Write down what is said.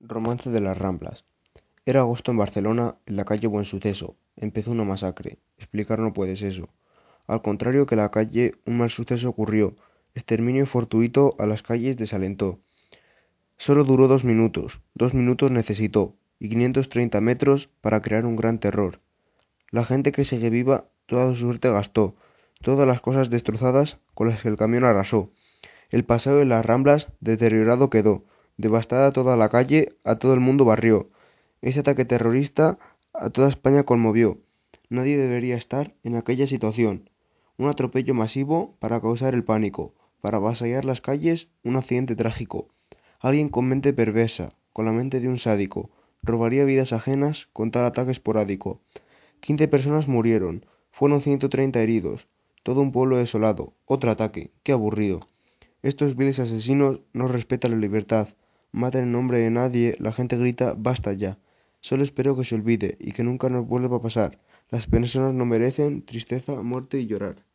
Romance de las Ramblas. Era agosto en Barcelona, en la calle Buen Suceso. Empezó una masacre. Explicar no puedes eso. Al contrario que la calle, un mal suceso ocurrió. Exterminio fortuito a las calles desalentó. Solo duró dos minutos. Dos minutos necesitó. Y 530 metros para crear un gran terror. La gente que sigue viva toda su suerte gastó. Todas las cosas destrozadas con las que el camión arrasó. El paseo de las Ramblas deteriorado quedó. Devastada toda la calle, a todo el mundo barrió. Ese ataque terrorista a toda España conmovió. Nadie debería estar en aquella situación. Un atropello masivo para causar el pánico, para avasallar las calles, un accidente trágico. Alguien con mente perversa, con la mente de un sádico, robaría vidas ajenas con tal ataque esporádico. 15 personas murieron, fueron 130 heridos, todo un pueblo desolado, otro ataque, qué aburrido. Estos viles asesinos no respetan la libertad, matan en nombre de nadie, la gente grita basta ya. Solo espero que se olvide y que nunca nos vuelva a pasar. Las personas no merecen tristeza, muerte y llorar.